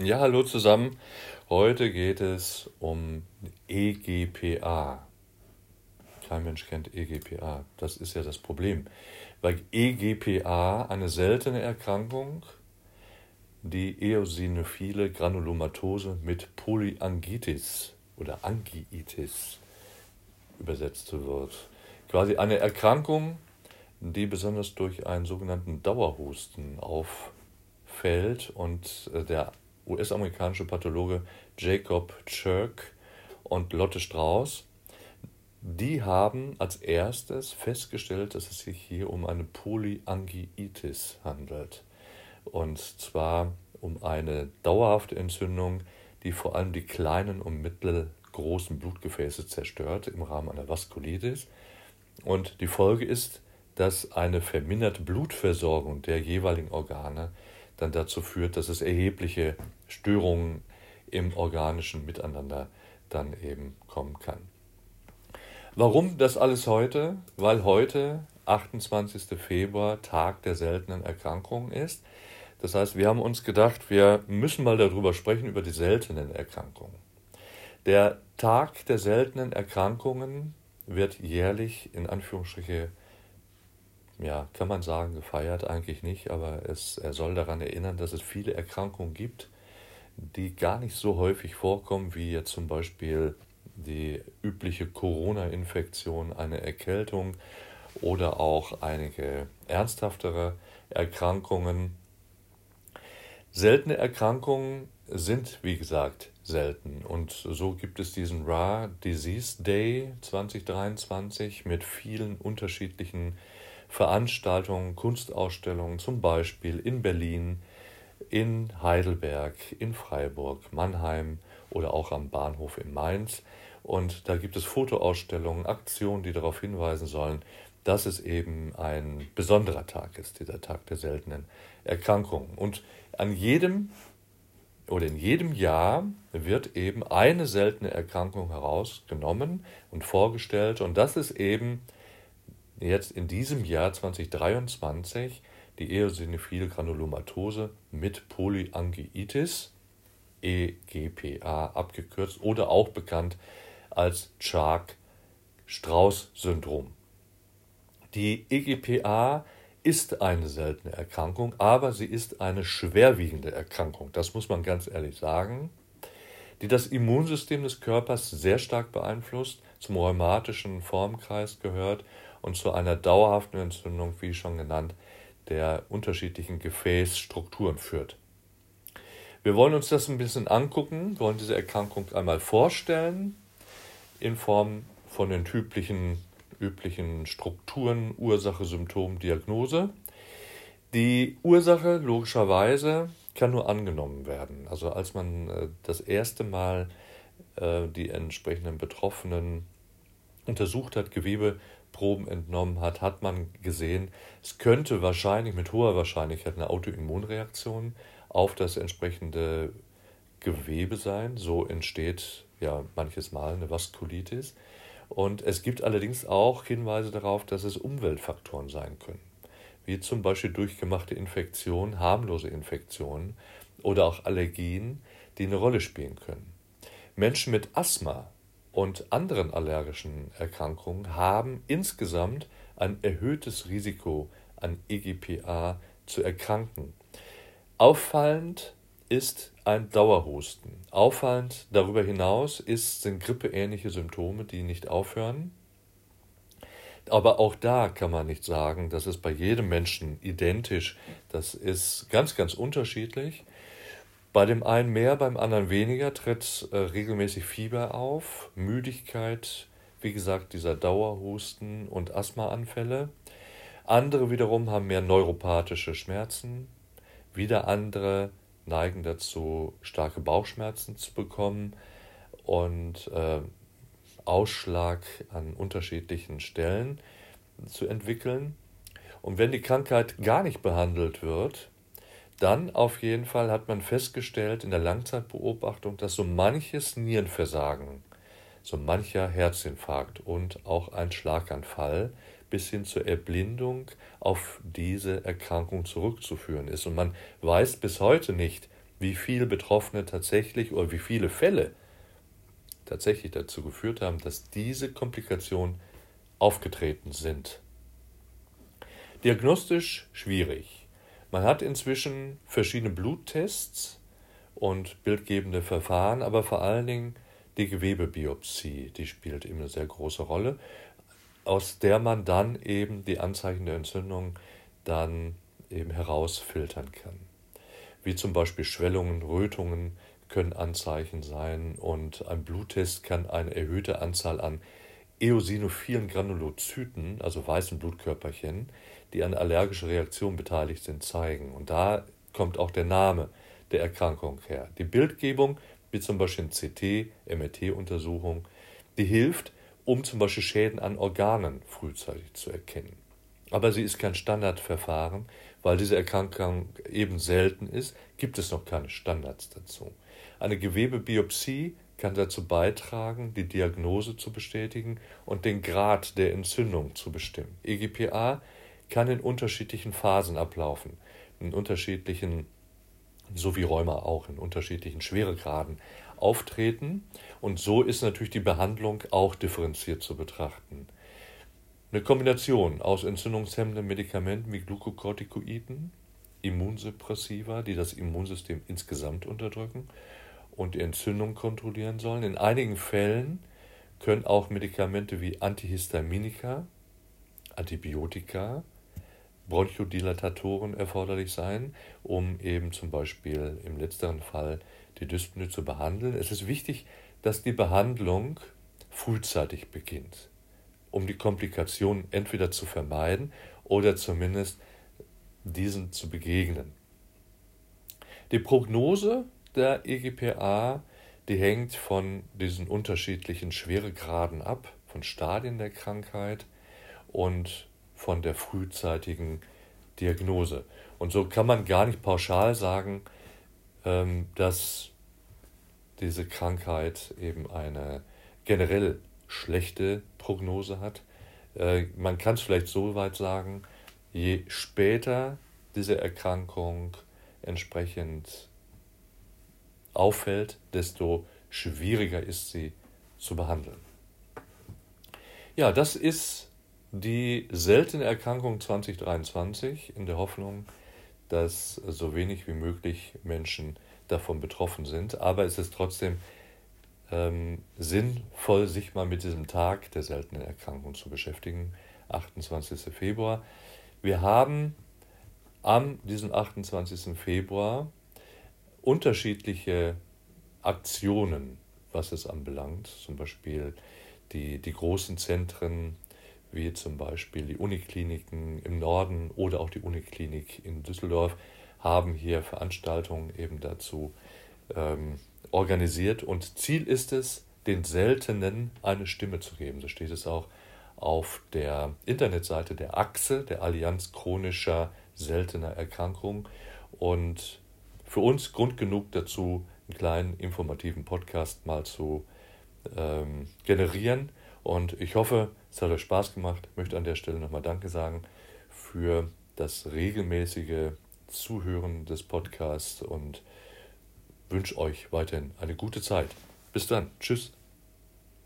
Ja, hallo zusammen. Heute geht es um EGPA. Kein Mensch kennt EGPA. Das ist ja das Problem. Weil EGPA eine seltene Erkrankung, die eosinophile Granulomatose mit Polyangitis oder Angiitis übersetzt wird. Quasi eine Erkrankung, die besonders durch einen sogenannten Dauerhusten auffällt und äh, der US-amerikanische Pathologe Jacob Chirk und Lotte Strauß, die haben als erstes festgestellt, dass es sich hier um eine Polyangiitis handelt. Und zwar um eine dauerhafte Entzündung, die vor allem die kleinen und mittelgroßen Blutgefäße zerstört im Rahmen einer Vaskulitis. Und die Folge ist, dass eine verminderte Blutversorgung der jeweiligen Organe dann dazu führt, dass es erhebliche Störungen im organischen Miteinander dann eben kommen kann. Warum das alles heute? Weil heute, 28. Februar, Tag der seltenen Erkrankungen ist. Das heißt, wir haben uns gedacht, wir müssen mal darüber sprechen, über die seltenen Erkrankungen. Der Tag der seltenen Erkrankungen wird jährlich in Anführungsstriche ja, kann man sagen, gefeiert eigentlich nicht, aber es, er soll daran erinnern, dass es viele Erkrankungen gibt, die gar nicht so häufig vorkommen, wie jetzt zum Beispiel die übliche Corona-Infektion, eine Erkältung oder auch einige ernsthaftere Erkrankungen. Seltene Erkrankungen sind, wie gesagt, selten. Und so gibt es diesen Rare Disease Day 2023 mit vielen unterschiedlichen Veranstaltungen, Kunstausstellungen, zum Beispiel in Berlin, in Heidelberg, in Freiburg, Mannheim oder auch am Bahnhof in Mainz. Und da gibt es Fotoausstellungen, Aktionen, die darauf hinweisen sollen, dass es eben ein besonderer Tag ist, dieser Tag der seltenen Erkrankungen. Und an jedem oder in jedem Jahr wird eben eine seltene Erkrankung herausgenommen und vorgestellt. Und das ist eben jetzt in diesem Jahr 2023 die eosinophile Granulomatose mit Polyangiitis, EGPA abgekürzt oder auch bekannt als Chark-Strauß-Syndrom. Die EGPA ist eine seltene Erkrankung, aber sie ist eine schwerwiegende Erkrankung, das muss man ganz ehrlich sagen, die das Immunsystem des Körpers sehr stark beeinflusst, zum rheumatischen Formkreis gehört und zu einer dauerhaften Entzündung, wie schon genannt, der unterschiedlichen Gefäßstrukturen führt. Wir wollen uns das ein bisschen angucken, wollen diese Erkrankung einmal vorstellen in Form von den typischen, üblichen Strukturen, Ursache, Symptom, Diagnose. Die Ursache logischerweise kann nur angenommen werden. Also als man äh, das erste Mal äh, die entsprechenden Betroffenen untersucht hat, Gewebe Proben entnommen hat, hat man gesehen, es könnte wahrscheinlich mit hoher Wahrscheinlichkeit eine Autoimmunreaktion auf das entsprechende Gewebe sein. So entsteht ja manches Mal eine Vaskulitis. Und es gibt allerdings auch Hinweise darauf, dass es Umweltfaktoren sein können, wie zum Beispiel durchgemachte Infektionen, harmlose Infektionen oder auch Allergien, die eine Rolle spielen können. Menschen mit Asthma und anderen allergischen Erkrankungen haben insgesamt ein erhöhtes Risiko an EGPA zu erkranken. Auffallend ist ein Dauerhusten. Auffallend darüber hinaus ist, sind grippeähnliche Symptome, die nicht aufhören. Aber auch da kann man nicht sagen, das ist bei jedem Menschen identisch. Das ist ganz, ganz unterschiedlich. Bei dem einen mehr, beim anderen weniger tritt äh, regelmäßig Fieber auf, Müdigkeit, wie gesagt, dieser Dauerhusten und Asthmaanfälle. Andere wiederum haben mehr neuropathische Schmerzen. Wieder andere neigen dazu, starke Bauchschmerzen zu bekommen und äh, Ausschlag an unterschiedlichen Stellen zu entwickeln. Und wenn die Krankheit gar nicht behandelt wird, dann auf jeden Fall hat man festgestellt in der Langzeitbeobachtung, dass so manches Nierenversagen, so mancher Herzinfarkt und auch ein Schlaganfall bis hin zur Erblindung auf diese Erkrankung zurückzuführen ist. Und man weiß bis heute nicht, wie viele Betroffene tatsächlich oder wie viele Fälle tatsächlich dazu geführt haben, dass diese Komplikationen aufgetreten sind. Diagnostisch schwierig. Man hat inzwischen verschiedene Bluttests und bildgebende Verfahren, aber vor allen Dingen die Gewebebiopsie, die spielt eben eine sehr große Rolle, aus der man dann eben die Anzeichen der Entzündung dann eben herausfiltern kann. Wie zum Beispiel Schwellungen, Rötungen können Anzeichen sein und ein Bluttest kann eine erhöhte Anzahl an eosinophilen Granulozyten, also weißen Blutkörperchen, die an allergischer Reaktion beteiligt sind, zeigen. Und da kommt auch der Name der Erkrankung her. Die Bildgebung, wie zum Beispiel eine CT, MRT-Untersuchung, die hilft, um zum Beispiel Schäden an Organen frühzeitig zu erkennen. Aber sie ist kein Standardverfahren, weil diese Erkrankung eben selten ist, gibt es noch keine Standards dazu. Eine Gewebebiopsie kann dazu beitragen, die Diagnose zu bestätigen und den Grad der Entzündung zu bestimmen. EGPA kann in unterschiedlichen Phasen ablaufen, in unterschiedlichen, so wie Rheuma auch, in unterschiedlichen Schweregraden auftreten. Und so ist natürlich die Behandlung auch differenziert zu betrachten. Eine Kombination aus entzündungshemmenden Medikamenten wie Glukokortikoiden, Immunsuppressiva, die das Immunsystem insgesamt unterdrücken und die Entzündung kontrollieren sollen. In einigen Fällen können auch Medikamente wie Antihistaminika, Antibiotika, Bronchodilatatoren erforderlich sein, um eben zum Beispiel im letzteren Fall die Dyspnoe zu behandeln. Es ist wichtig, dass die Behandlung frühzeitig beginnt, um die Komplikationen entweder zu vermeiden oder zumindest diesen zu begegnen. Die Prognose der EGPA, die hängt von diesen unterschiedlichen Schweregraden ab, von Stadien der Krankheit und von der frühzeitigen Diagnose. Und so kann man gar nicht pauschal sagen, ähm, dass diese Krankheit eben eine generell schlechte Prognose hat. Äh, man kann es vielleicht so weit sagen, je später diese Erkrankung entsprechend auffällt, desto schwieriger ist sie zu behandeln. Ja, das ist die seltene Erkrankung 2023 in der Hoffnung, dass so wenig wie möglich Menschen davon betroffen sind. Aber es ist trotzdem ähm, sinnvoll, sich mal mit diesem Tag der seltenen Erkrankung zu beschäftigen, 28. Februar. Wir haben am diesem 28. Februar unterschiedliche Aktionen, was es anbelangt, zum Beispiel die, die großen Zentren, wie zum Beispiel die Unikliniken im Norden oder auch die Uniklinik in Düsseldorf, haben hier Veranstaltungen eben dazu ähm, organisiert. Und Ziel ist es, den Seltenen eine Stimme zu geben. So steht es auch auf der Internetseite der Achse, der Allianz chronischer seltener Erkrankungen. Und für uns Grund genug dazu, einen kleinen informativen Podcast mal zu ähm, generieren. Und ich hoffe, es hat euch Spaß gemacht. Ich möchte an der Stelle nochmal Danke sagen für das regelmäßige Zuhören des Podcasts und wünsche euch weiterhin eine gute Zeit. Bis dann. Tschüss.